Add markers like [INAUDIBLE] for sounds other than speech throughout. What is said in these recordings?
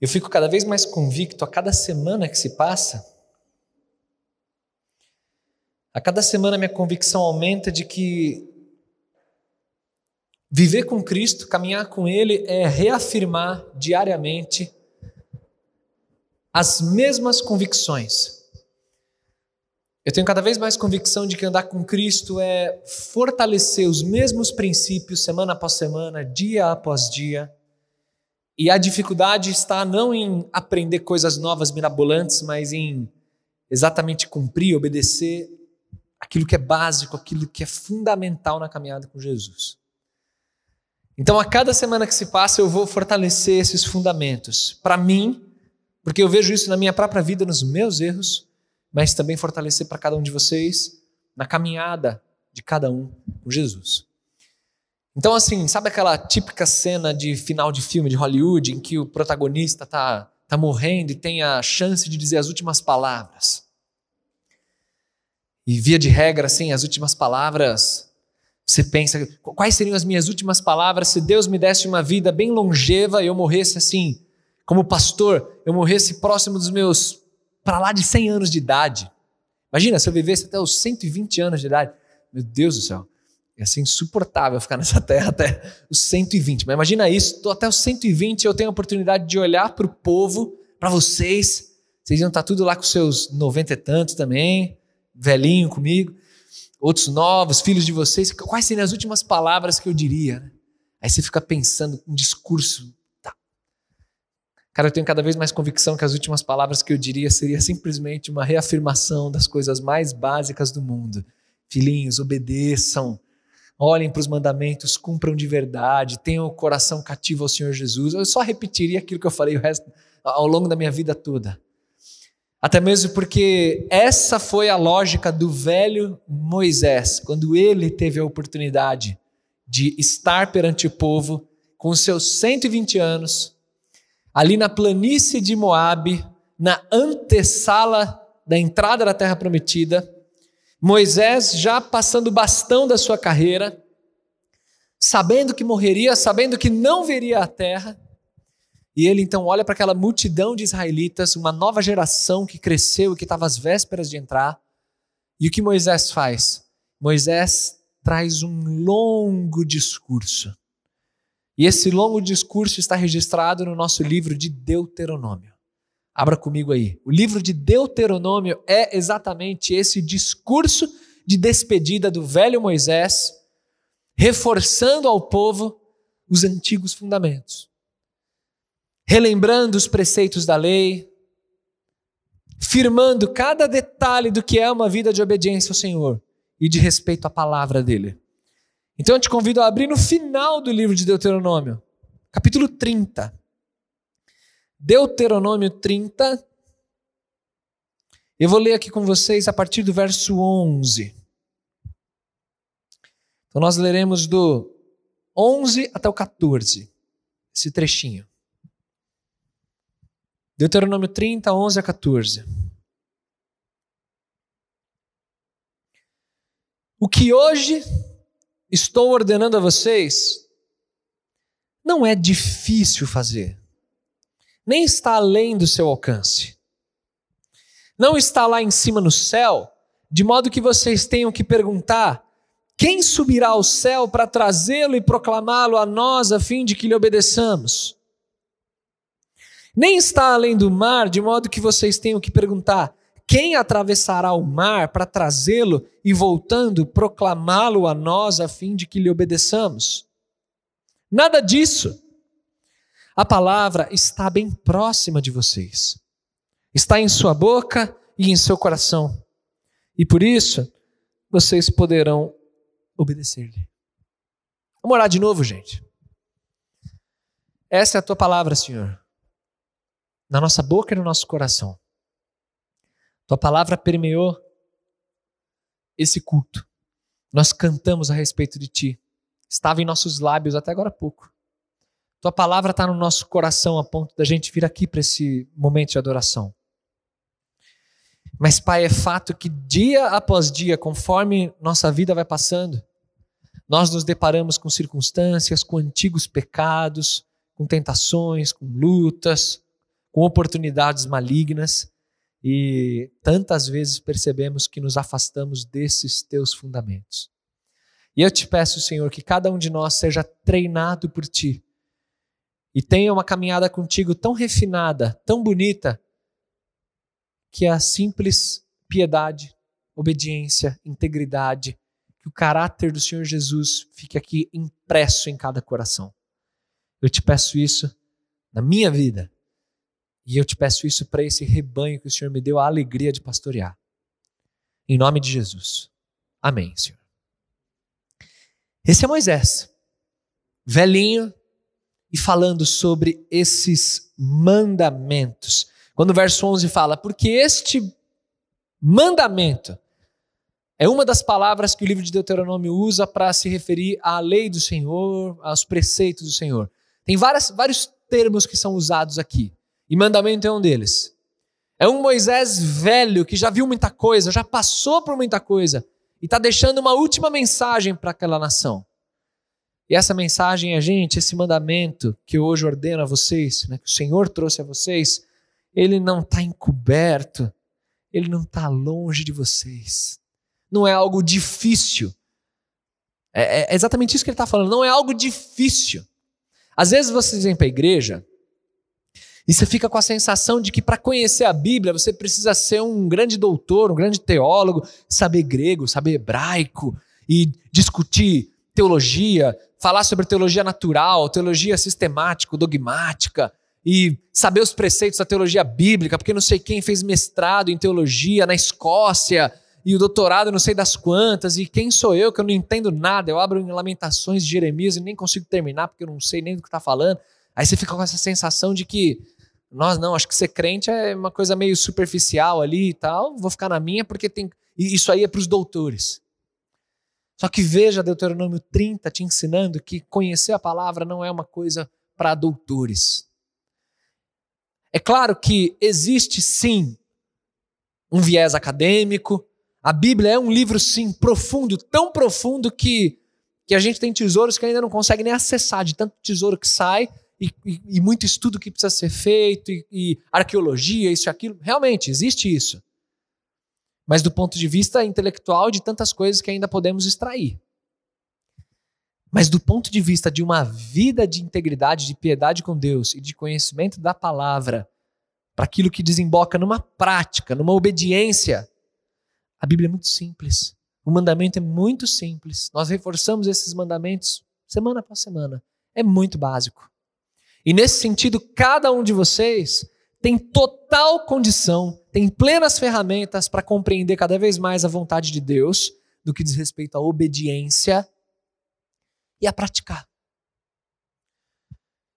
Eu fico cada vez mais convicto a cada semana que se passa. A cada semana minha convicção aumenta de que viver com Cristo, caminhar com Ele, é reafirmar diariamente as mesmas convicções. Eu tenho cada vez mais convicção de que andar com Cristo é fortalecer os mesmos princípios semana após semana, dia após dia e a dificuldade está não em aprender coisas novas, mirabolantes, mas em exatamente cumprir, obedecer aquilo que é básico, aquilo que é fundamental na caminhada com Jesus. Então, a cada semana que se passa, eu vou fortalecer esses fundamentos. Para mim, porque eu vejo isso na minha própria vida, nos meus erros, mas também fortalecer para cada um de vocês na caminhada de cada um com Jesus. Então, assim, sabe aquela típica cena de final de filme de Hollywood em que o protagonista tá, tá morrendo e tem a chance de dizer as últimas palavras? E via de regra, assim, as últimas palavras, você pensa, quais seriam as minhas últimas palavras se Deus me desse uma vida bem longeva e eu morresse assim, como pastor, eu morresse próximo dos meus, para lá de 100 anos de idade. Imagina se eu vivesse até os 120 anos de idade. Meu Deus do céu. Ia ser insuportável ficar nessa [LAUGHS] terra até os 120. Mas imagina isso, estou até os 120 eu tenho a oportunidade de olhar para o povo, para vocês. Vocês iam estar tá tudo lá com seus 90 e tantos também, velhinho comigo. Outros novos, filhos de vocês. Quais seriam as últimas palavras que eu diria? Né? Aí você fica pensando um discurso. Tá. Cara, eu tenho cada vez mais convicção que as últimas palavras que eu diria seria simplesmente uma reafirmação das coisas mais básicas do mundo. Filhinhos, obedeçam olhem para os mandamentos, cumpram de verdade, tenham o coração cativo ao Senhor Jesus. Eu só repetiria aquilo que eu falei resto, ao longo da minha vida toda. Até mesmo porque essa foi a lógica do velho Moisés, quando ele teve a oportunidade de estar perante o povo com seus 120 anos, ali na planície de Moabe, na antessala da entrada da terra prometida, Moisés já passando o bastão da sua carreira, sabendo que morreria, sabendo que não veria a terra, e ele então olha para aquela multidão de israelitas, uma nova geração que cresceu e que estava às vésperas de entrar, e o que Moisés faz? Moisés traz um longo discurso. E esse longo discurso está registrado no nosso livro de Deuteronômio. Abra comigo aí. O livro de Deuteronômio é exatamente esse discurso de despedida do velho Moisés, reforçando ao povo os antigos fundamentos, relembrando os preceitos da lei, firmando cada detalhe do que é uma vida de obediência ao Senhor e de respeito à palavra dele. Então eu te convido a abrir no final do livro de Deuteronômio, capítulo 30. Deuteronômio 30. Eu vou ler aqui com vocês a partir do verso 11. Então nós leremos do 11 até o 14, esse trechinho. Deuteronômio 30, 11 a 14. O que hoje estou ordenando a vocês não é difícil fazer nem está além do seu alcance. Não está lá em cima no céu, de modo que vocês tenham que perguntar: quem subirá ao céu para trazê-lo e proclamá-lo a nós a fim de que lhe obedeçamos? Nem está além do mar, de modo que vocês tenham que perguntar: quem atravessará o mar para trazê-lo e, voltando, proclamá-lo a nós a fim de que lhe obedeçamos? Nada disso. A palavra está bem próxima de vocês. Está em sua boca e em seu coração. E por isso, vocês poderão obedecer-lhe. Vamos orar de novo, gente. Essa é a tua palavra, Senhor. Na nossa boca e no nosso coração. Tua palavra permeou esse culto. Nós cantamos a respeito de ti. Estava em nossos lábios até agora há pouco. Tua palavra está no nosso coração a ponto da gente vir aqui para esse momento de adoração. Mas, Pai, é fato que dia após dia, conforme nossa vida vai passando, nós nos deparamos com circunstâncias, com antigos pecados, com tentações, com lutas, com oportunidades malignas e tantas vezes percebemos que nos afastamos desses teus fundamentos. E eu te peço, Senhor, que cada um de nós seja treinado por ti e tenha uma caminhada contigo tão refinada, tão bonita, que a simples piedade, obediência, integridade, que o caráter do Senhor Jesus fique aqui impresso em cada coração. Eu te peço isso na minha vida e eu te peço isso para esse rebanho que o Senhor me deu a alegria de pastorear. Em nome de Jesus. Amém, Senhor. Esse é Moisés, velhinho, e falando sobre esses mandamentos. Quando o verso 11 fala, porque este mandamento é uma das palavras que o livro de Deuteronômio usa para se referir à lei do Senhor, aos preceitos do Senhor. Tem várias, vários termos que são usados aqui, e mandamento é um deles. É um Moisés velho que já viu muita coisa, já passou por muita coisa, e está deixando uma última mensagem para aquela nação. E essa mensagem é, gente, esse mandamento que hoje ordeno a vocês, né, que o Senhor trouxe a vocês, ele não está encoberto, ele não está longe de vocês. Não é algo difícil. É, é exatamente isso que ele está falando. Não é algo difícil. Às vezes vocês vêm para a igreja e você fica com a sensação de que para conhecer a Bíblia você precisa ser um grande doutor, um grande teólogo, saber grego, saber hebraico e discutir teologia, falar sobre teologia natural, teologia sistemática, dogmática e saber os preceitos da teologia bíblica, porque não sei quem fez mestrado em teologia na Escócia e o doutorado não sei das quantas, e quem sou eu que eu não entendo nada? Eu abro em Lamentações de Jeremias e nem consigo terminar porque eu não sei nem do que está falando. Aí você fica com essa sensação de que, nós não, acho que ser crente é uma coisa meio superficial ali e tal, vou ficar na minha porque tem. Isso aí é para os doutores. Só que veja Deuteronômio 30 te ensinando que conhecer a palavra não é uma coisa para doutores. É claro que existe sim um viés acadêmico. A Bíblia é um livro sim profundo, tão profundo que que a gente tem tesouros que ainda não consegue nem acessar de tanto tesouro que sai e, e, e muito estudo que precisa ser feito e, e arqueologia, isso e aquilo. Realmente existe isso. Mas do ponto de vista intelectual, de tantas coisas que ainda podemos extrair. Mas do ponto de vista de uma vida de integridade, de piedade com Deus e de conhecimento da palavra, para aquilo que desemboca numa prática, numa obediência, a Bíblia é muito simples. O mandamento é muito simples. Nós reforçamos esses mandamentos semana após semana. É muito básico. E nesse sentido, cada um de vocês tem total condição, tem plenas ferramentas para compreender cada vez mais a vontade de Deus, no que diz respeito à obediência e a praticar.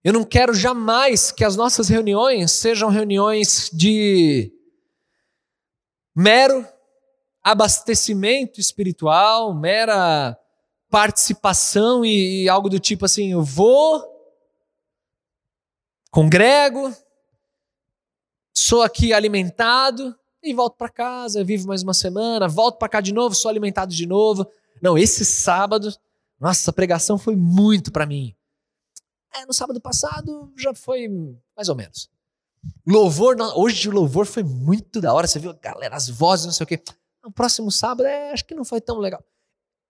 Eu não quero jamais que as nossas reuniões sejam reuniões de mero abastecimento espiritual, mera participação e, algo do tipo assim: eu vou, congrego, sou aqui alimentado e volto para casa, vivo mais uma semana, volto para cá de novo, sou alimentado de novo. Não, esse sábado nossa, a pregação foi muito para mim. É, no sábado passado já foi mais ou menos. Louvor, hoje o louvor foi muito da hora. Você viu, galera, as vozes, não sei o quê. No próximo sábado, é, acho que não foi tão legal.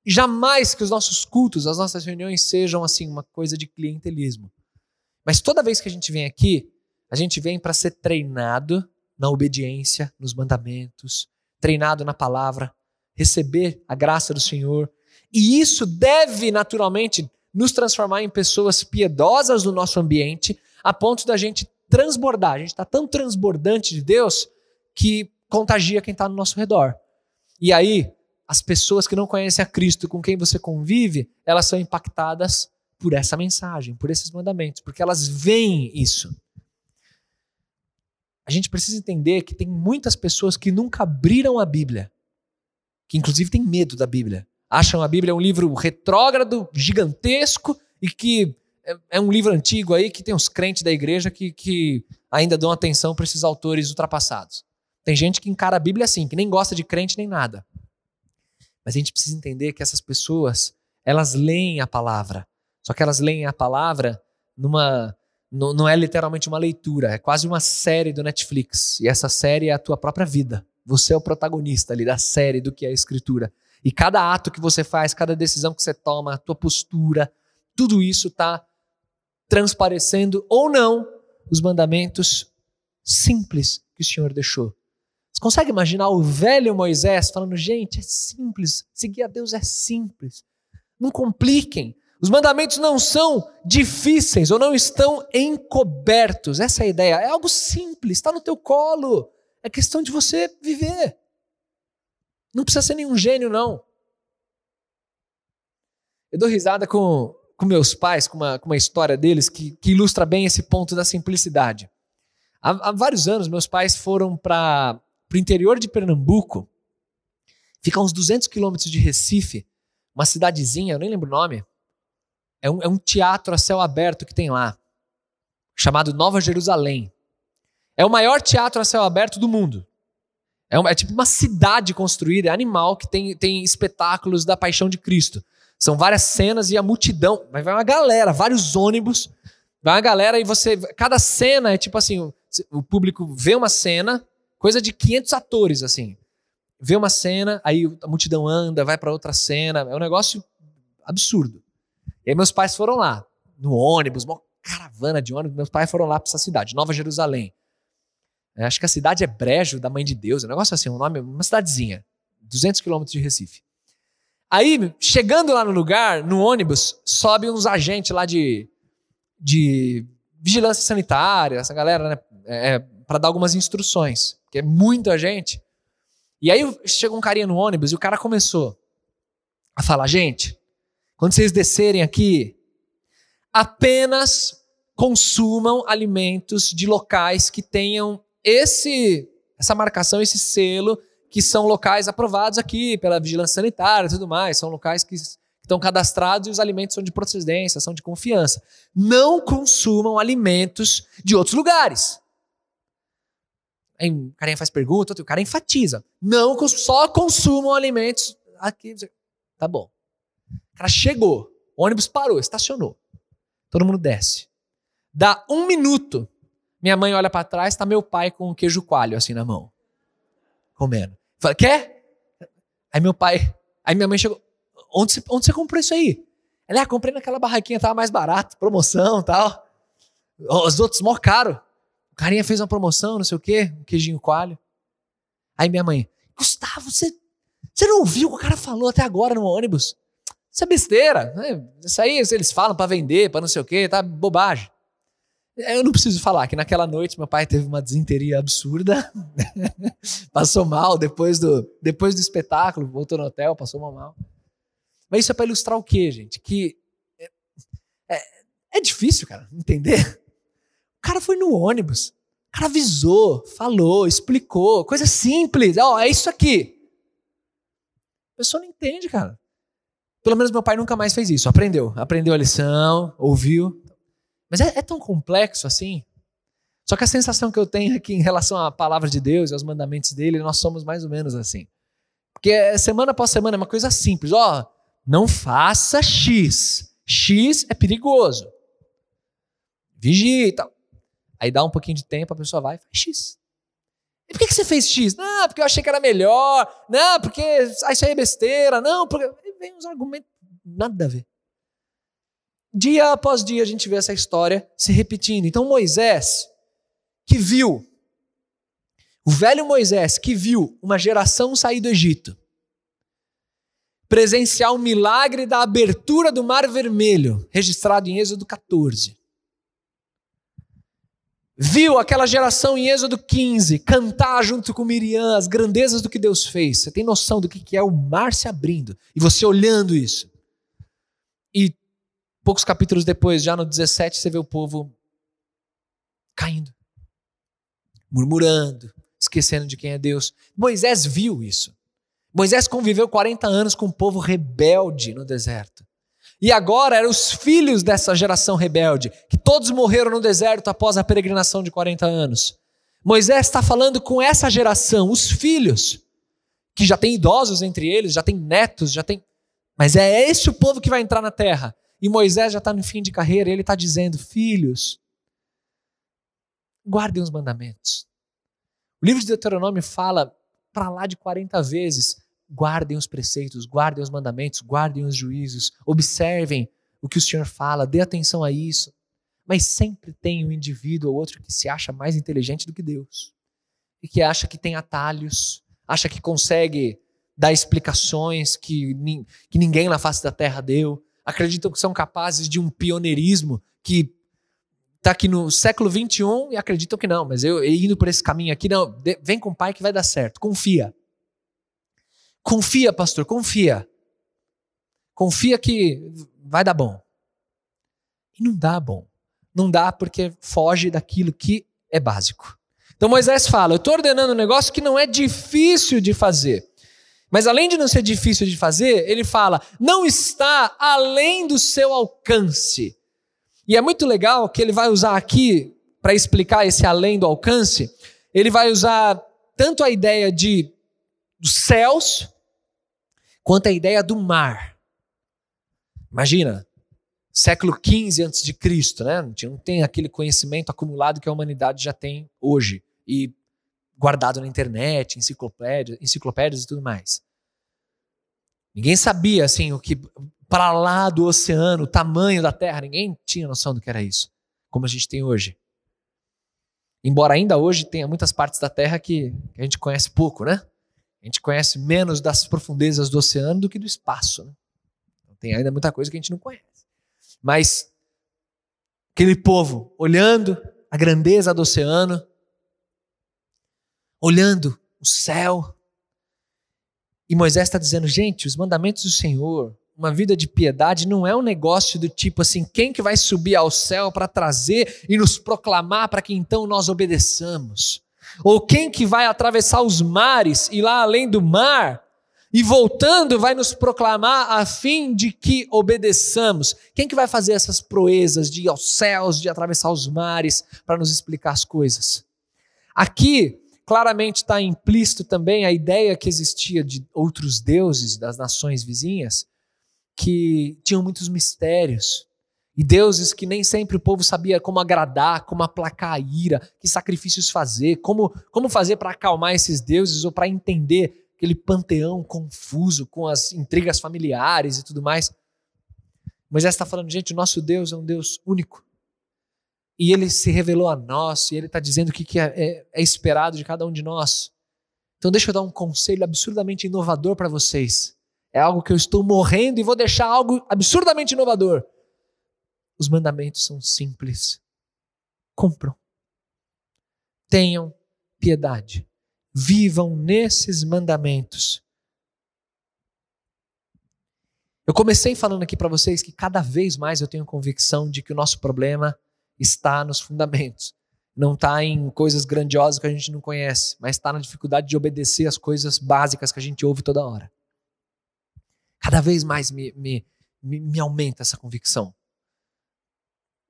Jamais que os nossos cultos, as nossas reuniões sejam assim, uma coisa de clientelismo. Mas toda vez que a gente vem aqui, a gente vem para ser treinado na obediência, nos mandamentos, treinado na palavra, receber a graça do Senhor, e isso deve naturalmente nos transformar em pessoas piedosas no nosso ambiente, a ponto da gente transbordar. A gente está tão transbordante de Deus que contagia quem está no nosso redor. E aí, as pessoas que não conhecem a Cristo, com quem você convive, elas são impactadas por essa mensagem, por esses mandamentos, porque elas veem isso. A gente precisa entender que tem muitas pessoas que nunca abriram a Bíblia, que inclusive têm medo da Bíblia. Acham a Bíblia um livro retrógrado, gigantesco e que é, é um livro antigo aí que tem os crentes da igreja que, que ainda dão atenção para esses autores ultrapassados. Tem gente que encara a Bíblia assim, que nem gosta de crente nem nada. Mas a gente precisa entender que essas pessoas, elas leem a palavra. Só que elas leem a palavra numa não é literalmente uma leitura, é quase uma série do Netflix. E essa série é a tua própria vida. Você é o protagonista ali da série do que é a escritura. E cada ato que você faz, cada decisão que você toma, a tua postura, tudo isso está transparecendo ou não os mandamentos simples que o Senhor deixou. Você consegue imaginar o velho Moisés falando: gente, é simples, seguir a Deus é simples. Não compliquem. Os mandamentos não são difíceis ou não estão encobertos. Essa é a ideia. É algo simples, está no teu colo. É questão de você viver. Não precisa ser nenhum gênio, não. Eu dou risada com, com meus pais, com uma, com uma história deles que, que ilustra bem esse ponto da simplicidade. Há, há vários anos, meus pais foram para o interior de Pernambuco, fica a uns 200 quilômetros de Recife, uma cidadezinha, eu nem lembro o nome, é um, é um teatro a céu aberto que tem lá, chamado Nova Jerusalém. É o maior teatro a céu aberto do mundo. É, é, tipo uma cidade construída, é animal, que tem, tem espetáculos da paixão de Cristo. São várias cenas e a multidão. Vai uma galera, vários ônibus. Vai uma galera e você. Cada cena é tipo assim: o público vê uma cena, coisa de 500 atores, assim. Vê uma cena, aí a multidão anda, vai para outra cena. É um negócio absurdo. E aí meus pais foram lá, no ônibus, uma caravana de ônibus, meus pais foram lá para essa cidade, Nova Jerusalém. É, acho que a cidade é Brejo da Mãe de Deus, é um negócio assim, um nome, uma cidadezinha, 200 quilômetros de Recife. Aí, chegando lá no lugar, no ônibus, sobe uns agentes lá de, de vigilância sanitária, essa galera, né, é, para dar algumas instruções, que é muita gente. E aí chegou um carinha no ônibus e o cara começou a falar, gente, quando vocês descerem aqui, apenas consumam alimentos de locais que tenham esse essa marcação, esse selo, que são locais aprovados aqui pela vigilância sanitária e tudo mais, são locais que estão cadastrados e os alimentos são de procedência, são de confiança. Não consumam alimentos de outros lugares. Aí o cara faz pergunta, o cara enfatiza. Não, só consumam alimentos aqui. Tá bom. O cara chegou, o ônibus parou, estacionou. Todo mundo desce. Dá um minuto, minha mãe olha para trás, tá meu pai com um queijo coalho assim na mão, comendo. Fala, quer? Aí meu pai, aí minha mãe chegou, onde você, onde você comprou isso aí? Ela, ah, comprei naquela barraquinha, tava mais barato, promoção tal. Os outros, mó caro. O carinha fez uma promoção, não sei o quê, um queijinho coalho. Aí minha mãe, Gustavo, você, você não ouviu o que o cara falou até agora no ônibus? Isso é besteira. Né? Isso aí eles falam para vender, para não sei o quê, tá bobagem. Eu não preciso falar que naquela noite meu pai teve uma desinteria absurda, [LAUGHS] passou mal depois do, depois do espetáculo, voltou no hotel, passou mal. Mas isso é para ilustrar o quê, gente? Que é, é, é difícil, cara, entender. O cara foi no ônibus, o cara avisou, falou, explicou, coisa simples. Ó, oh, é isso aqui. A pessoa não entende, cara. Pelo menos meu pai nunca mais fez isso. Aprendeu. Aprendeu a lição, ouviu. Mas é, é tão complexo assim. Só que a sensação que eu tenho é que, em relação à palavra de Deus e aos mandamentos dele, nós somos mais ou menos assim. Porque é semana após semana é uma coisa simples. Ó, oh, não faça X. X é perigoso. Vigie e tal. Aí dá um pouquinho de tempo, a pessoa vai e faz X. E por que, você fez X? Não, porque eu achei que era melhor. Não, porque isso aí é besteira. Não, porque vem uns argumentos nada a ver. Dia após dia a gente vê essa história se repetindo. Então Moisés, que viu, o velho Moisés, que viu uma geração sair do Egito, presenciar o milagre da abertura do Mar Vermelho, registrado em Êxodo 14 viu aquela geração em Êxodo 15 cantar junto com Miriam as grandezas do que Deus fez. Você tem noção do que é o mar se abrindo e você olhando isso. E Poucos capítulos depois, já no 17, você vê o povo caindo, murmurando, esquecendo de quem é Deus. Moisés viu isso. Moisés conviveu 40 anos com um povo rebelde no deserto. E agora eram os filhos dessa geração rebelde, que todos morreram no deserto após a peregrinação de 40 anos. Moisés está falando com essa geração, os filhos, que já tem idosos entre eles, já tem netos, já tem. Mas é esse o povo que vai entrar na terra. E Moisés já está no fim de carreira, e ele está dizendo: Filhos, guardem os mandamentos. O livro de Deuteronômio fala para lá de 40 vezes: guardem os preceitos, guardem os mandamentos, guardem os juízos, observem o que o Senhor fala, dê atenção a isso. Mas sempre tem um indivíduo ou outro que se acha mais inteligente do que Deus e que acha que tem atalhos, acha que consegue dar explicações que, que ninguém na face da terra deu, acreditam que são capazes de um pioneirismo que está aqui no século 21 e acreditam que não, mas eu, indo por esse caminho aqui, não, vem com o pai que vai dar certo, confia. Confia, pastor, confia. Confia que vai dar bom. E não dá bom. Não dá porque foge daquilo que é básico. Então Moisés fala: Eu estou ordenando um negócio que não é difícil de fazer. Mas além de não ser difícil de fazer, ele fala: não está além do seu alcance. E é muito legal que ele vai usar aqui, para explicar esse além do alcance, ele vai usar tanto a ideia de dos céus, quanto a ideia do mar. Imagina, século XV antes de Cristo, né? Não tem aquele conhecimento acumulado que a humanidade já tem hoje. E guardado na internet, enciclopédias, enciclopédias e tudo mais. Ninguém sabia assim o que para lá do oceano, o tamanho da Terra, ninguém tinha noção do que era isso, como a gente tem hoje. Embora ainda hoje tenha muitas partes da Terra que a gente conhece pouco, né? A gente conhece menos das profundezas do oceano do que do espaço. Né? Então, tem ainda muita coisa que a gente não conhece. Mas aquele povo olhando a grandeza do oceano, olhando o céu. E Moisés está dizendo, gente, os mandamentos do Senhor, uma vida de piedade não é um negócio do tipo assim, quem que vai subir ao céu para trazer e nos proclamar para que então nós obedeçamos? Ou quem que vai atravessar os mares e lá além do mar e voltando vai nos proclamar a fim de que obedeçamos? Quem que vai fazer essas proezas de ir aos céus, de atravessar os mares para nos explicar as coisas? Aqui Claramente está implícito também a ideia que existia de outros deuses das nações vizinhas que tinham muitos mistérios. E deuses que nem sempre o povo sabia como agradar, como aplacar a ira, que sacrifícios fazer, como, como fazer para acalmar esses deuses ou para entender aquele panteão confuso com as intrigas familiares e tudo mais. Moisés está falando, gente, o nosso Deus é um Deus único e ele se revelou a nós, e ele está dizendo o que, que é, é, é, esperado de cada um de nós. Então, deixa eu dar um conselho absurdamente inovador para vocês. É algo que eu estou morrendo e vou deixar algo absurdamente inovador. Os mandamentos são simples. Cumpram. Tenham piedade. Vivam nesses mandamentos. Eu comecei falando aqui para vocês que cada vez mais eu tenho convicção de que o nosso problema está nos fundamentos. Não está em coisas grandiosas que a gente não conhece, mas está na dificuldade de obedecer as coisas básicas que a gente ouve toda hora. Cada vez mais me, me, me, me aumenta essa convicção.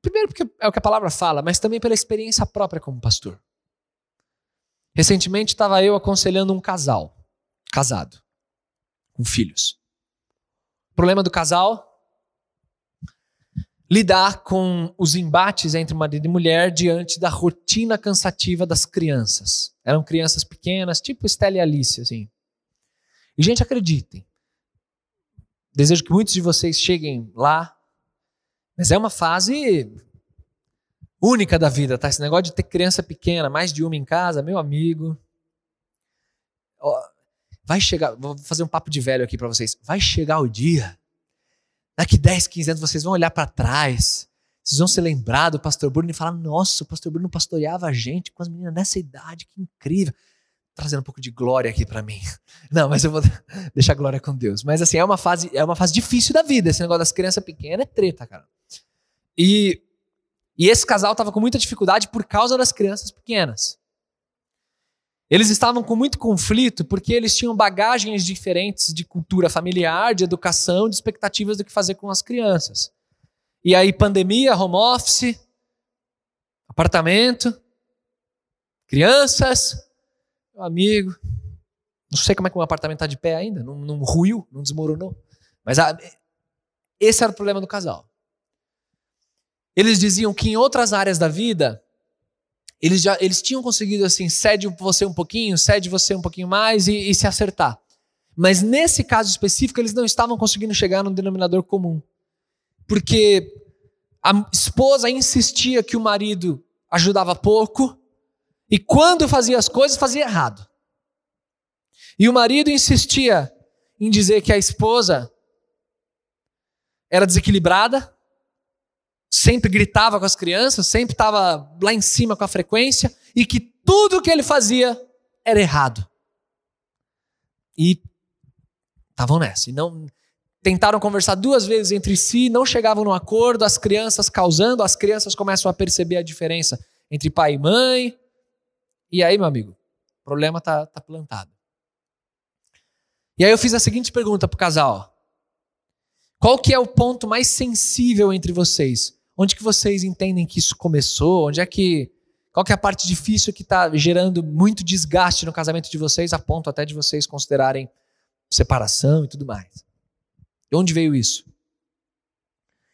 Primeiro, porque é o que a palavra fala, mas também pela experiência própria como pastor. Recentemente estava eu aconselhando um casal, casado, com filhos. O problema do casal lidar com os embates entre marido e mulher diante da rotina cansativa das crianças. Eram crianças pequenas, tipo Estela e Alice, assim. E, gente, acreditem. Desejo que muitos de vocês cheguem lá, mas é uma fase única da vida, tá? Esse negócio de ter criança pequena, mais de uma em casa, meu amigo. Vai chegar, vou fazer um papo de velho aqui para vocês. Vai chegar o dia Daqui 10, 15 anos vocês vão olhar para trás, vocês vão se lembrar do pastor Bruno e falar: nossa, o pastor Bruno pastoreava a gente com as meninas nessa idade, que incrível. Trazendo um pouco de glória aqui para mim. [LAUGHS] Não, mas eu vou [LAUGHS] deixar glória com Deus. Mas assim, é uma fase, é uma fase difícil da vida. Esse negócio das crianças pequenas é treta, cara. E, e esse casal estava com muita dificuldade por causa das crianças pequenas. Eles estavam com muito conflito porque eles tinham bagagens diferentes de cultura familiar, de educação, de expectativas do que fazer com as crianças. E aí, pandemia, home office, apartamento, crianças, meu amigo. Não sei como é que o meu apartamento está de pé ainda, não, não ruiu, não desmoronou. Mas a, esse era o problema do casal. Eles diziam que em outras áreas da vida, eles já eles tinham conseguido assim, cede você um pouquinho, cede você um pouquinho mais e, e se acertar. Mas nesse caso específico, eles não estavam conseguindo chegar num denominador comum. Porque a esposa insistia que o marido ajudava pouco, e quando fazia as coisas, fazia errado. E o marido insistia em dizer que a esposa era desequilibrada, sempre gritava com as crianças, sempre estava lá em cima com a frequência, e que tudo que ele fazia era errado. E estavam nessa. E não tentaram conversar duas vezes entre si, não chegavam no acordo, as crianças causando, as crianças começam a perceber a diferença entre pai e mãe. E aí, meu amigo, o problema tá, tá plantado. E aí eu fiz a seguinte pergunta pro casal. Qual que é o ponto mais sensível entre vocês? Onde que vocês entendem que isso começou? Onde é que qual que é a parte difícil que está gerando muito desgaste no casamento de vocês, a ponto até de vocês considerarem separação e tudo mais? De onde veio isso?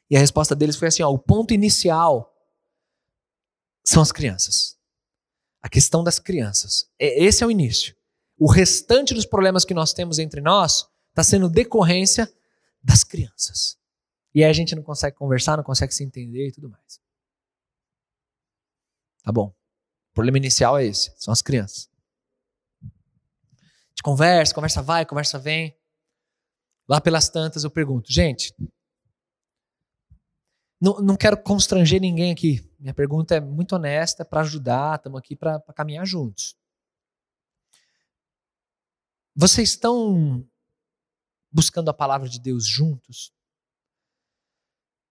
E a resposta deles foi assim: ó, o ponto inicial são as crianças. A questão das crianças. Esse é o início. O restante dos problemas que nós temos entre nós está sendo decorrência das crianças. E aí a gente não consegue conversar, não consegue se entender e tudo mais. Tá bom. O problema inicial é esse, são as crianças. A gente conversa, conversa vai, conversa vem. Lá pelas tantas eu pergunto, gente, não, não quero constranger ninguém aqui. Minha pergunta é muito honesta, para ajudar, estamos aqui para caminhar juntos. Vocês estão buscando a palavra de Deus juntos?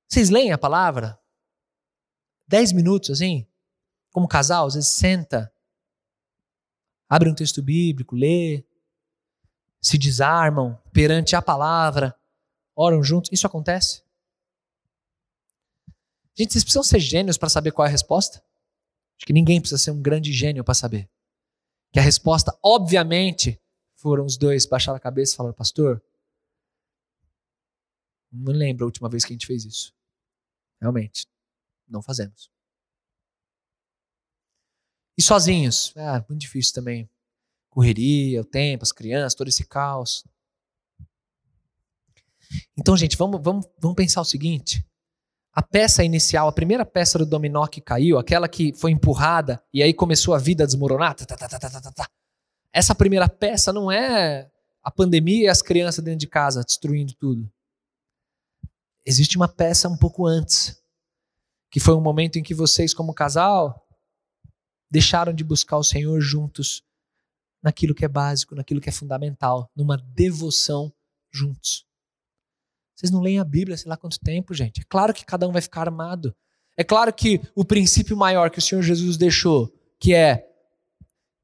Vocês leem a palavra? Dez minutos assim? Como casal, às vezes senta, abre um texto bíblico, lê, se desarmam perante a palavra, oram juntos. Isso acontece? Gente, vocês precisam ser gênios para saber qual é a resposta? Acho que ninguém precisa ser um grande gênio para saber. Que a resposta, obviamente, foram os dois baixar a cabeça e falar, pastor, não lembro a última vez que a gente fez isso. Realmente, não fazemos. E sozinhos? Ah, muito difícil também. Correria, o tempo, as crianças, todo esse caos. Então, gente, vamos, vamos, vamos pensar o seguinte: a peça inicial, a primeira peça do dominó que caiu, aquela que foi empurrada e aí começou a vida a desmoronar, tá, tá, tá, essa primeira peça não é a pandemia e as crianças dentro de casa destruindo tudo existe uma peça um pouco antes, que foi um momento em que vocês, como casal, deixaram de buscar o Senhor juntos naquilo que é básico, naquilo que é fundamental, numa devoção juntos. Vocês não leem a Bíblia, sei lá quanto tempo, gente. É claro que cada um vai ficar armado. É claro que o princípio maior que o Senhor Jesus deixou, que é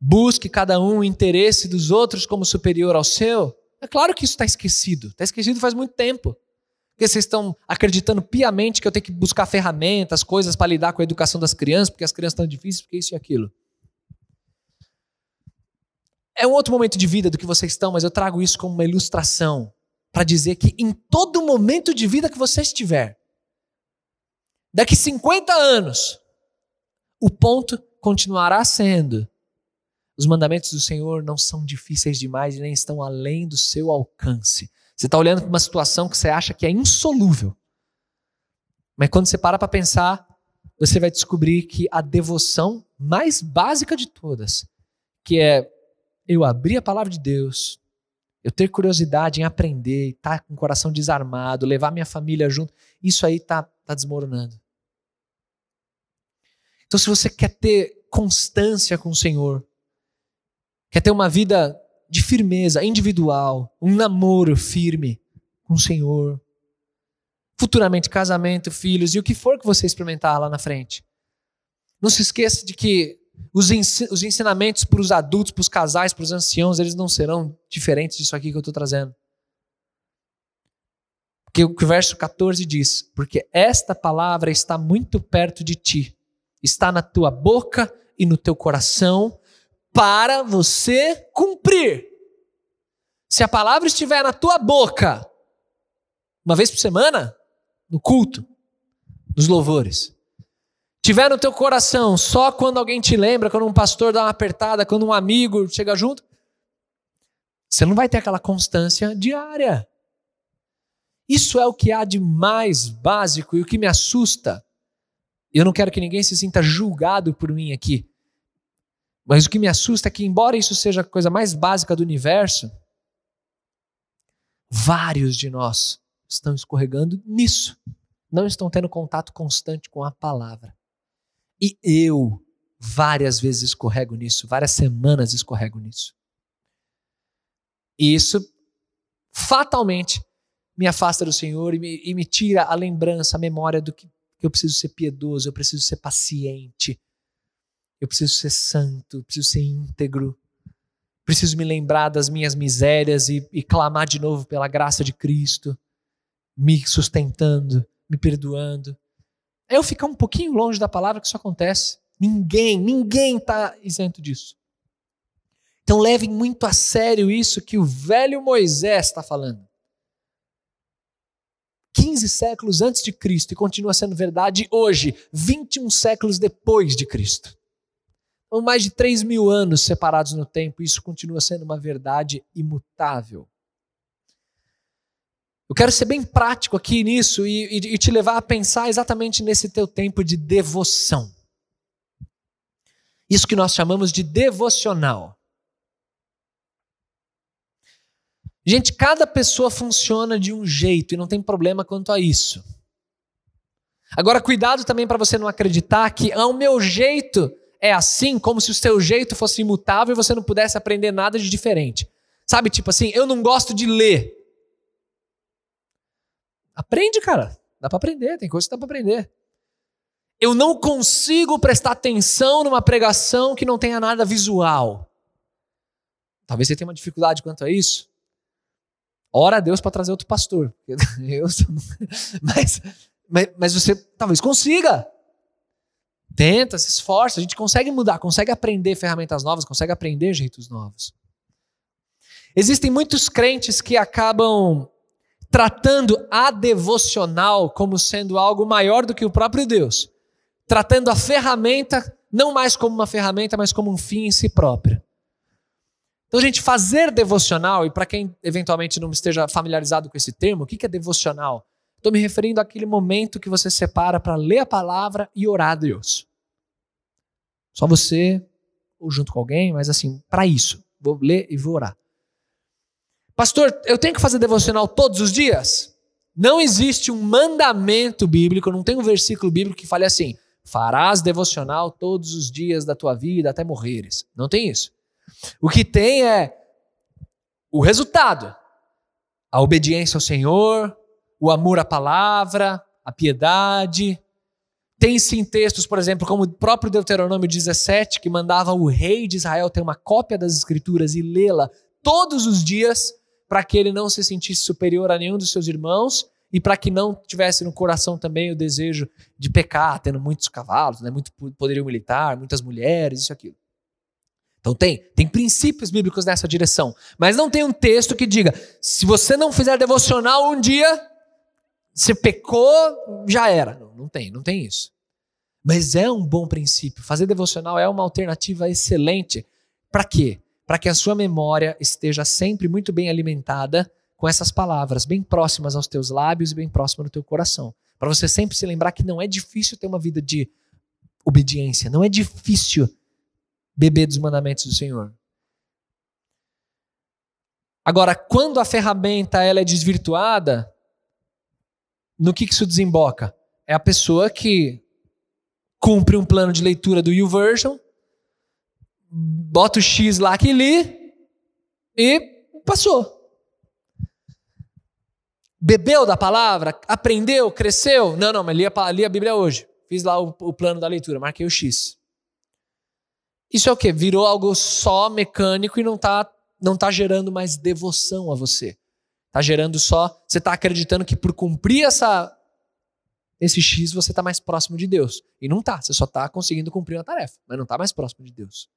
busque cada um o interesse dos outros como superior ao seu, é claro que isso está esquecido. Está esquecido faz muito tempo. Porque vocês estão acreditando piamente que eu tenho que buscar ferramentas, coisas para lidar com a educação das crianças, porque as crianças estão difíceis, porque isso e aquilo. É um outro momento de vida do que vocês estão, mas eu trago isso como uma ilustração para dizer que em todo momento de vida que você estiver, daqui 50 anos, o ponto continuará sendo: os mandamentos do Senhor não são difíceis demais e nem estão além do seu alcance. Você está olhando para uma situação que você acha que é insolúvel. Mas quando você para para pensar, você vai descobrir que a devoção mais básica de todas, que é eu abrir a palavra de Deus, eu ter curiosidade em aprender, estar tá com o coração desarmado, levar minha família junto, isso aí está tá desmoronando. Então, se você quer ter constância com o Senhor, quer ter uma vida de firmeza individual, um namoro firme com o Senhor. futuramente casamento, filhos e o que for que você experimentar lá na frente. Não se esqueça de que os, os ensinamentos para os adultos, para os casais, para os anciãos, eles não serão diferentes disso aqui que eu estou trazendo. Porque o que o verso 14 diz: Porque esta palavra está muito perto de ti, está na tua boca e no teu coração, para você cumprir. Se a palavra estiver na tua boca, uma vez por semana, no culto, nos louvores, tiver no teu coração só quando alguém te lembra, quando um pastor dá uma apertada, quando um amigo chega junto, você não vai ter aquela constância diária. Isso é o que há de mais básico e o que me assusta. Eu não quero que ninguém se sinta julgado por mim aqui. Mas o que me assusta é que, embora isso seja a coisa mais básica do universo, vários de nós estão escorregando nisso. Não estão tendo contato constante com a palavra. E eu várias vezes escorrego nisso, várias semanas escorrego nisso. E isso fatalmente me afasta do Senhor e me, e me tira a lembrança, a memória do que, que eu preciso ser piedoso, eu preciso ser paciente, eu preciso ser santo, preciso ser íntegro, preciso me lembrar das minhas misérias e, e clamar de novo pela graça de Cristo, me sustentando, me perdoando. É eu ficar um pouquinho longe da palavra que isso acontece. Ninguém, ninguém está isento disso. Então levem muito a sério isso que o velho Moisés está falando. 15 séculos antes de Cristo e continua sendo verdade hoje, 21 séculos depois de Cristo. São mais de 3 mil anos separados no tempo e isso continua sendo uma verdade imutável. Eu quero ser bem prático aqui nisso e, e, e te levar a pensar exatamente nesse teu tempo de devoção. Isso que nós chamamos de devocional. Gente, cada pessoa funciona de um jeito e não tem problema quanto a isso. Agora, cuidado também para você não acreditar que ah, o meu jeito é assim, como se o seu jeito fosse imutável e você não pudesse aprender nada de diferente. Sabe, tipo assim, eu não gosto de ler. Aprende, cara. Dá para aprender, tem coisa que dá para aprender. Eu não consigo prestar atenção numa pregação que não tenha nada visual. Talvez você tenha uma dificuldade quanto a isso. Ora a Deus para trazer outro pastor. [LAUGHS] Eu [LAUGHS] mas, mas, mas você talvez consiga. Tenta, se esforça. A gente consegue mudar, consegue aprender ferramentas novas, consegue aprender jeitos novos. Existem muitos crentes que acabam tratando a devocional como sendo algo maior do que o próprio Deus, tratando a ferramenta não mais como uma ferramenta, mas como um fim em si próprio. Então, gente, fazer devocional, e para quem eventualmente não esteja familiarizado com esse termo, o que é devocional? Estou me referindo àquele momento que você separa para ler a palavra e orar a Deus. Só você, ou junto com alguém, mas assim, para isso. Vou ler e vou orar. Pastor, eu tenho que fazer devocional todos os dias? Não existe um mandamento bíblico, não tem um versículo bíblico que fale assim: farás devocional todos os dias da tua vida até morreres. Não tem isso. O que tem é o resultado: a obediência ao Senhor, o amor à palavra, a piedade. Tem sim textos, por exemplo, como o próprio Deuteronômio 17, que mandava o rei de Israel ter uma cópia das Escrituras e lê-la todos os dias para que ele não se sentisse superior a nenhum dos seus irmãos e para que não tivesse no coração também o desejo de pecar, tendo muitos cavalos, né, muito poderio militar, muitas mulheres, isso e aquilo. Então tem, tem princípios bíblicos nessa direção, mas não tem um texto que diga: se você não fizer devocional um dia, você pecou, já era. Não, não tem, não tem isso. Mas é um bom princípio. Fazer devocional é uma alternativa excelente. Para quê? para que a sua memória esteja sempre muito bem alimentada com essas palavras, bem próximas aos teus lábios e bem próximas no teu coração. Para você sempre se lembrar que não é difícil ter uma vida de obediência, não é difícil beber dos mandamentos do Senhor. Agora, quando a ferramenta ela é desvirtuada, no que isso desemboca? É a pessoa que cumpre um plano de leitura do YouVersion, bota o X lá que li e passou. Bebeu da palavra? Aprendeu? Cresceu? Não, não, mas li a, li a Bíblia hoje. Fiz lá o, o plano da leitura, marquei o X. Isso é o quê? Virou algo só mecânico e não está não tá gerando mais devoção a você. Está gerando só. Você está acreditando que por cumprir essa, esse X você está mais próximo de Deus. E não está. Você só está conseguindo cumprir uma tarefa, mas não está mais próximo de Deus.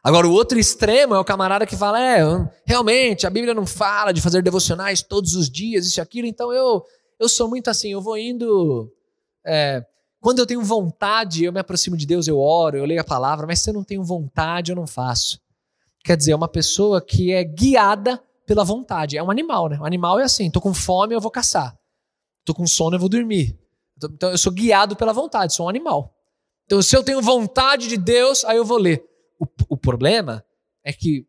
Agora, o outro extremo é o camarada que fala: é, realmente, a Bíblia não fala de fazer devocionais todos os dias, isso e aquilo, então eu, eu sou muito assim, eu vou indo. É, quando eu tenho vontade, eu me aproximo de Deus, eu oro, eu leio a palavra, mas se eu não tenho vontade, eu não faço. Quer dizer, é uma pessoa que é guiada pela vontade. É um animal, né? O animal é assim: tô com fome, eu vou caçar. Tô com sono, eu vou dormir. Então eu sou guiado pela vontade, sou um animal. Então, se eu tenho vontade de Deus, aí eu vou ler. O, o problema é que,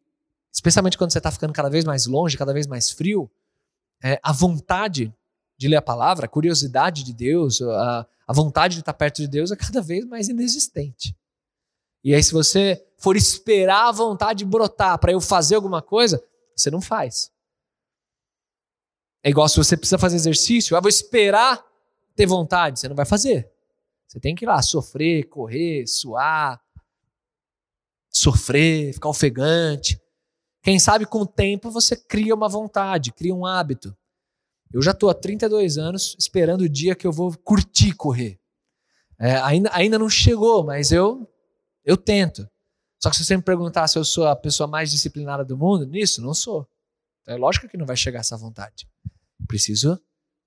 especialmente quando você está ficando cada vez mais longe, cada vez mais frio, é, a vontade de ler a palavra, a curiosidade de Deus, a, a vontade de estar perto de Deus é cada vez mais inexistente. E aí, se você for esperar a vontade brotar para eu fazer alguma coisa, você não faz. É igual se você precisa fazer exercício, ah, vou esperar ter vontade, você não vai fazer. Você tem que ir lá sofrer, correr, suar, sofrer, ficar ofegante. Quem sabe com o tempo você cria uma vontade, cria um hábito. Eu já estou há 32 anos esperando o dia que eu vou curtir correr. É, ainda, ainda não chegou, mas eu, eu tento. Só que se você me perguntar se eu sou a pessoa mais disciplinada do mundo, nisso, não sou. Então é lógico que não vai chegar essa vontade. Preciso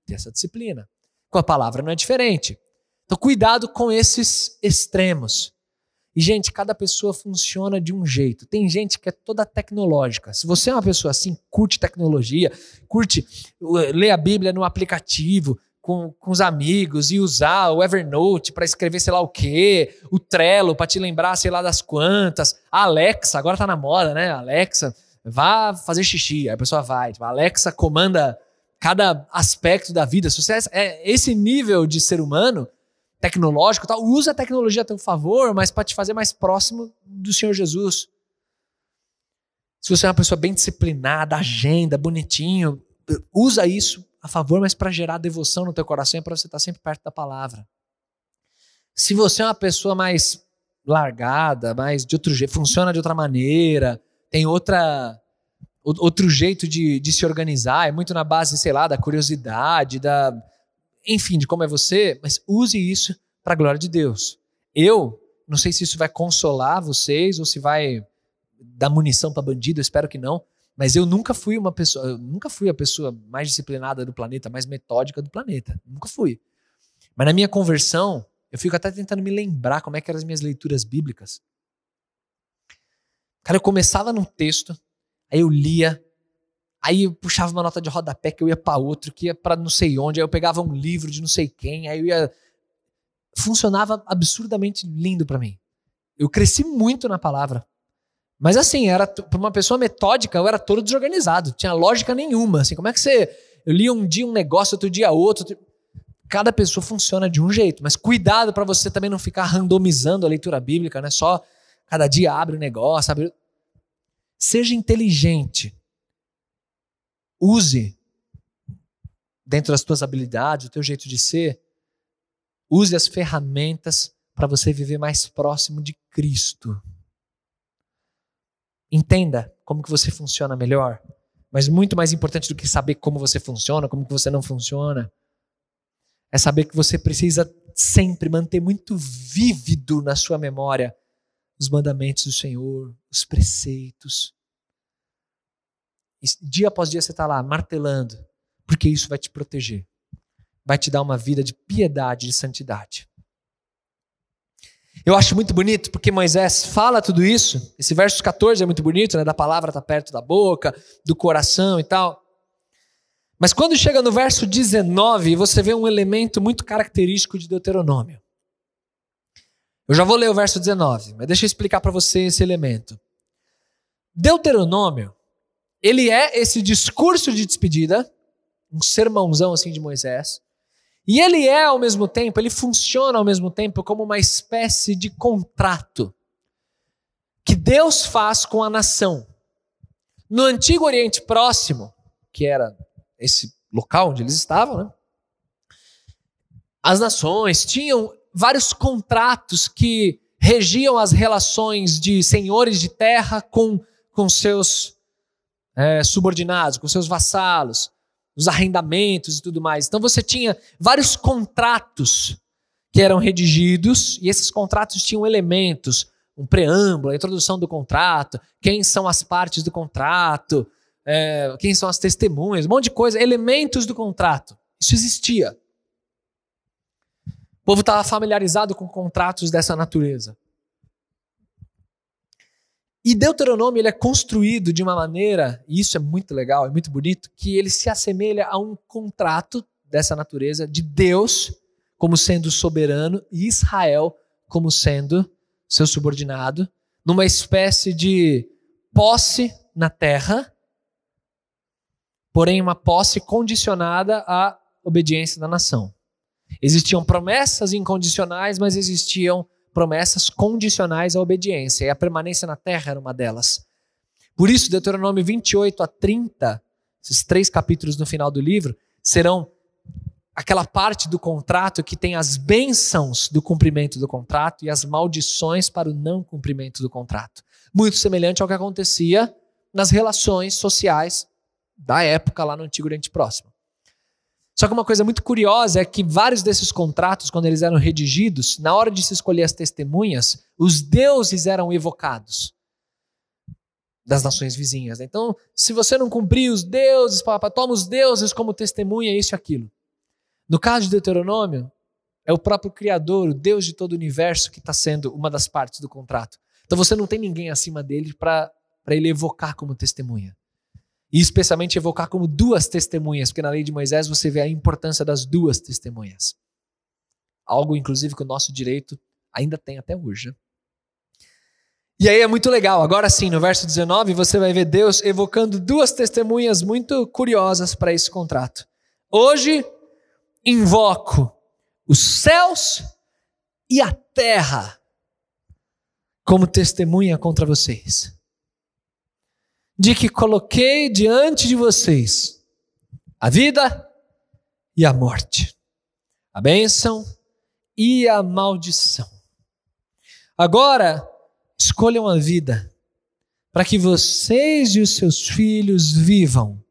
ter essa disciplina. Com a palavra não é diferente. Então cuidado com esses extremos. E, gente, cada pessoa funciona de um jeito. Tem gente que é toda tecnológica. Se você é uma pessoa assim, curte tecnologia, curte ler a Bíblia no aplicativo, com, com os amigos e usar o Evernote para escrever sei lá o quê, o Trello para te lembrar sei lá das quantas, a Alexa, agora tá na moda, né? Alexa, vá fazer xixi. Aí a pessoa vai. Tipo, a Alexa comanda cada aspecto da vida. Se você é, é esse nível de ser humano, tecnológico, tal, usa a tecnologia a teu favor, mas para te fazer mais próximo do Senhor Jesus. Se você é uma pessoa bem disciplinada, agenda, bonitinho, usa isso a favor, mas para gerar devoção no teu coração e para você estar sempre perto da palavra. Se você é uma pessoa mais largada, mais de outro jeito, funciona de outra maneira, tem outra outro jeito de, de se organizar, é muito na base, sei lá, da curiosidade, da enfim, de como é você, mas use isso para a glória de Deus. Eu não sei se isso vai consolar vocês ou se vai dar munição para bandido, espero que não. Mas eu nunca fui uma pessoa, eu nunca fui a pessoa mais disciplinada do planeta, mais metódica do planeta. Nunca fui. Mas na minha conversão, eu fico até tentando me lembrar como é que eram as minhas leituras bíblicas. Cara, eu começava num texto, aí eu lia, Aí eu puxava uma nota de rodapé que eu ia para outro, que ia para não sei onde, aí eu pegava um livro de não sei quem, aí eu ia. Funcionava absurdamente lindo para mim. Eu cresci muito na palavra. Mas assim, era para uma pessoa metódica, eu era todo desorganizado, tinha lógica nenhuma. Assim, como é que você. Eu lia um dia um negócio, outro dia outro. Cada pessoa funciona de um jeito, mas cuidado para você também não ficar randomizando a leitura bíblica, né? Só cada dia abre um negócio, abre. Seja inteligente Use, dentro das tuas habilidades, o teu jeito de ser, use as ferramentas para você viver mais próximo de Cristo. Entenda como que você funciona melhor, mas muito mais importante do que saber como você funciona, como que você não funciona, é saber que você precisa sempre manter muito vívido na sua memória os mandamentos do Senhor, os preceitos, dia após dia você está lá martelando, porque isso vai te proteger. Vai te dar uma vida de piedade, de santidade. Eu acho muito bonito porque Moisés fala tudo isso. Esse verso 14 é muito bonito, né? Da palavra está perto da boca, do coração e tal. Mas quando chega no verso 19, você vê um elemento muito característico de Deuteronômio. Eu já vou ler o verso 19, mas deixa eu explicar para você esse elemento. Deuteronômio ele é esse discurso de despedida, um sermãozão assim de Moisés. E ele é ao mesmo tempo, ele funciona ao mesmo tempo como uma espécie de contrato que Deus faz com a nação. No antigo Oriente Próximo, que era esse local onde eles estavam, né? As nações tinham vários contratos que regiam as relações de senhores de terra com, com seus é, subordinados, com seus vassalos, os arrendamentos e tudo mais. Então você tinha vários contratos que eram redigidos e esses contratos tinham elementos, um preâmbulo, a introdução do contrato, quem são as partes do contrato, é, quem são as testemunhas, um monte de coisa, elementos do contrato. Isso existia. O povo estava familiarizado com contratos dessa natureza. E Deuteronômio ele é construído de uma maneira, e isso é muito legal, é muito bonito, que ele se assemelha a um contrato dessa natureza de Deus como sendo soberano e Israel como sendo seu subordinado, numa espécie de posse na terra, porém uma posse condicionada à obediência da nação. Existiam promessas incondicionais, mas existiam promessas condicionais à obediência, e a permanência na terra era uma delas. Por isso, Deuteronômio 28 a 30, esses três capítulos no final do livro, serão aquela parte do contrato que tem as bênçãos do cumprimento do contrato e as maldições para o não cumprimento do contrato. Muito semelhante ao que acontecia nas relações sociais da época lá no Antigo Oriente Próximo. Só que uma coisa muito curiosa é que vários desses contratos, quando eles eram redigidos, na hora de se escolher as testemunhas, os deuses eram evocados das nações vizinhas. Então, se você não cumprir os deuses, toma os deuses como testemunha, isso e aquilo. No caso de Deuteronômio, é o próprio Criador, o Deus de todo o universo, que está sendo uma das partes do contrato. Então você não tem ninguém acima dele para ele evocar como testemunha. E especialmente evocar como duas testemunhas, porque na lei de Moisés você vê a importância das duas testemunhas. Algo, inclusive, que o nosso direito ainda tem até hoje. Né? E aí é muito legal. Agora sim, no verso 19, você vai ver Deus evocando duas testemunhas muito curiosas para esse contrato. Hoje invoco os céus e a terra como testemunha contra vocês de que coloquei diante de vocês a vida e a morte, a bênção e a maldição. Agora, escolham a vida, para que vocês e os seus filhos vivam,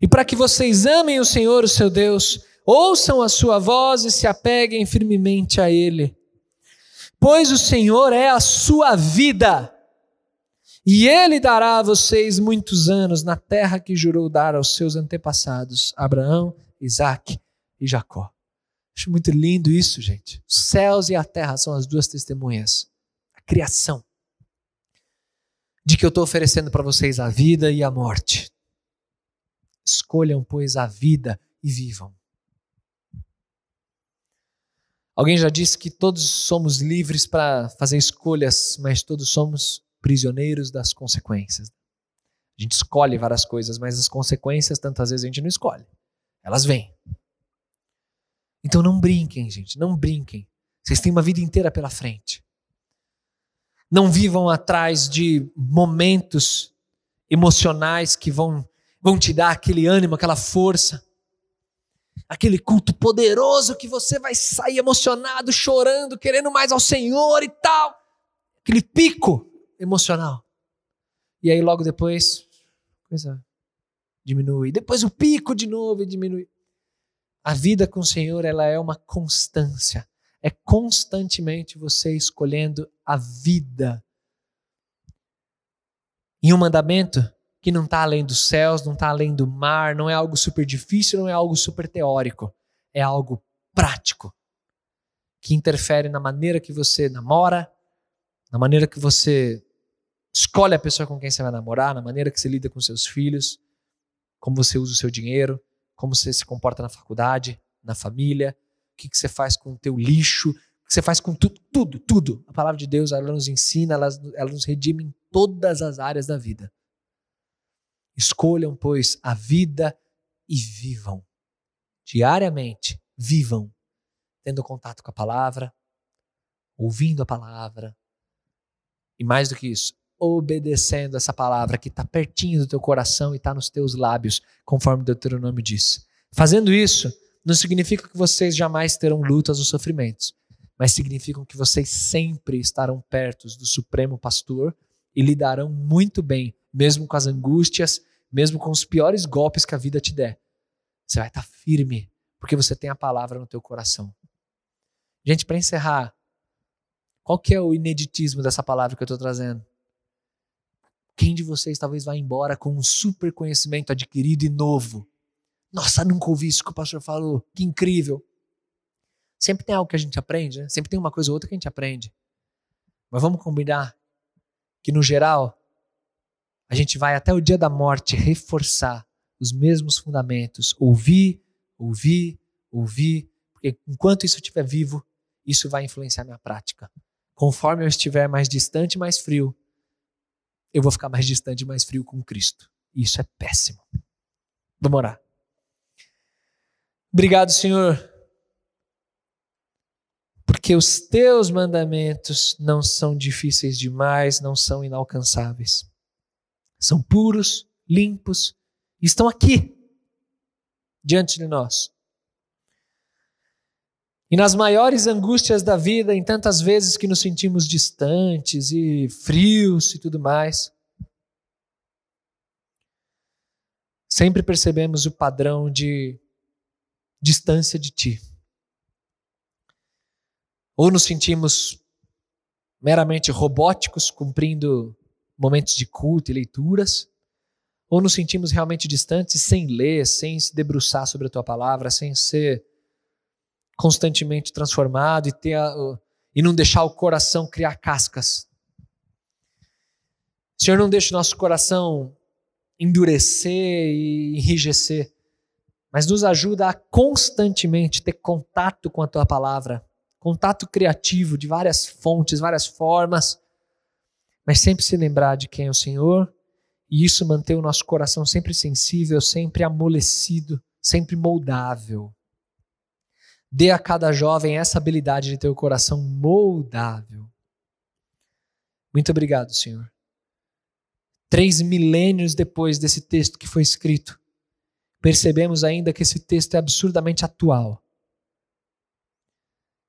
e para que vocês amem o Senhor, o seu Deus, ouçam a sua voz e se apeguem firmemente a Ele. Pois o Senhor é a sua vida e ele dará a vocês muitos anos na terra que jurou dar aos seus antepassados, Abraão, Isaac e Jacó. Acho muito lindo isso, gente. Os céus e a terra são as duas testemunhas. A criação. De que eu estou oferecendo para vocês a vida e a morte. Escolham, pois, a vida e vivam. Alguém já disse que todos somos livres para fazer escolhas, mas todos somos prisioneiros das consequências. A gente escolhe várias coisas, mas as consequências tantas vezes a gente não escolhe. Elas vêm. Então não brinquem, gente, não brinquem. Vocês têm uma vida inteira pela frente. Não vivam atrás de momentos emocionais que vão, vão te dar aquele ânimo, aquela força. Aquele culto poderoso que você vai sair emocionado, chorando, querendo mais ao Senhor e tal. Aquele pico emocional. E aí logo depois, coisa diminui. Depois o pico de novo e diminui. A vida com o Senhor, ela é uma constância. É constantemente você escolhendo a vida. Em um mandamento que não está além dos céus, não está além do mar, não é algo super difícil, não é algo super teórico. É algo prático. Que interfere na maneira que você namora, na maneira que você escolhe a pessoa com quem você vai namorar, na maneira que você lida com seus filhos, como você usa o seu dinheiro, como você se comporta na faculdade, na família, o que, que você faz com o teu lixo, o que você faz com tudo, tudo, tudo. A palavra de Deus, ela nos ensina, ela, ela nos redime em todas as áreas da vida. Escolham, pois, a vida e vivam. Diariamente, vivam, tendo contato com a palavra, ouvindo a palavra, e mais do que isso, obedecendo essa palavra que está pertinho do teu coração e está nos teus lábios, conforme Deuteronômio diz. Fazendo isso, não significa que vocês jamais terão lutas ou sofrimentos, mas significam que vocês sempre estarão perto do Supremo Pastor e lidarão muito bem, mesmo com as angústias, mesmo com os piores golpes que a vida te der. Você vai estar firme, porque você tem a palavra no teu coração. Gente, para encerrar, qual que é o ineditismo dessa palavra que eu estou trazendo? Quem de vocês talvez vá embora com um super conhecimento adquirido e novo? Nossa, nunca ouvi isso que o pastor falou. Que incrível. Sempre tem algo que a gente aprende, né? Sempre tem uma coisa ou outra que a gente aprende. Mas vamos combinar que, no geral, a gente vai até o dia da morte reforçar os mesmos fundamentos. Ouvir, ouvir, ouvir. Porque enquanto isso estiver vivo, isso vai influenciar minha prática. Conforme eu estiver mais distante, mais frio, eu vou ficar mais distante, mais frio com Cristo. Isso é péssimo. Vamos orar. Obrigado, Senhor, porque os teus mandamentos não são difíceis demais, não são inalcançáveis. São puros, limpos, estão aqui, diante de nós. E nas maiores angústias da vida, em tantas vezes que nos sentimos distantes e frios e tudo mais, sempre percebemos o padrão de distância de Ti. Ou nos sentimos meramente robóticos, cumprindo momentos de culto e leituras, ou nos sentimos realmente distantes sem ler, sem se debruçar sobre a Tua palavra, sem ser constantemente transformado e, ter a, e não deixar o coração criar cascas. Senhor, não deixe o nosso coração endurecer e enrijecer, mas nos ajuda a constantemente ter contato com a tua palavra, contato criativo de várias fontes, várias formas, mas sempre se lembrar de quem é o Senhor e isso manter o nosso coração sempre sensível, sempre amolecido, sempre moldável. Dê a cada jovem essa habilidade de ter o coração moldável. Muito obrigado, Senhor. Três milênios depois desse texto que foi escrito, percebemos ainda que esse texto é absurdamente atual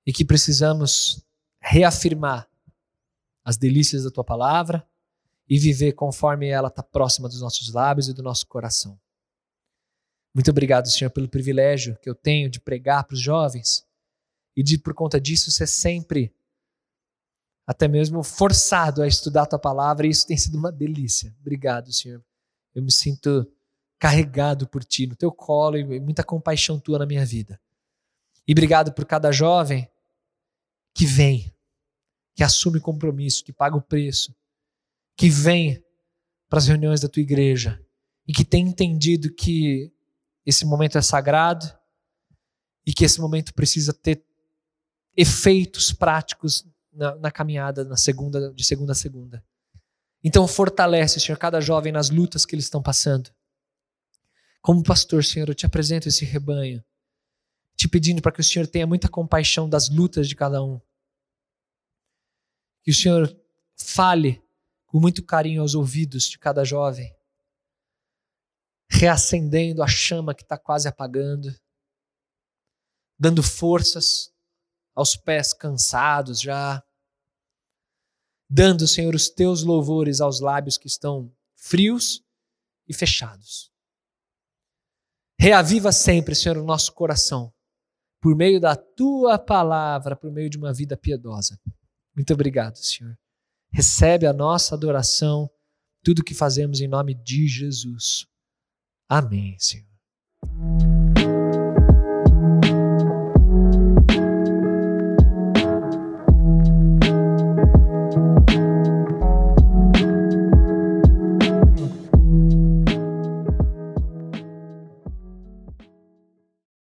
e que precisamos reafirmar as delícias da tua palavra e viver conforme ela está próxima dos nossos lábios e do nosso coração. Muito obrigado, Senhor, pelo privilégio que eu tenho de pregar para os jovens e de, por conta disso, ser sempre, até mesmo, forçado a estudar a tua palavra, e isso tem sido uma delícia. Obrigado, Senhor. Eu me sinto carregado por ti, no teu colo e muita compaixão tua na minha vida. E obrigado por cada jovem que vem, que assume compromisso, que paga o preço, que vem para as reuniões da tua igreja e que tem entendido que esse momento é sagrado e que esse momento precisa ter efeitos práticos na, na, caminhada na segunda, de segunda a segunda. Então fortalece, Senhor, cada jovem nas lutas que eles estão passando. Como pastor, Senhor, eu te apresento esse rebanho, te pedindo para que o Senhor tenha muita compaixão das lutas de cada um. Que o Senhor fale com muito carinho aos ouvidos de cada jovem reacendendo a chama que está quase apagando, dando forças aos pés cansados já, dando, Senhor, os teus louvores aos lábios que estão frios e fechados. Reaviva sempre, Senhor, o nosso coração, por meio da tua palavra, por meio de uma vida piedosa. Muito obrigado, Senhor. Recebe a nossa adoração, tudo que fazemos em nome de Jesus. Amém, Senhor.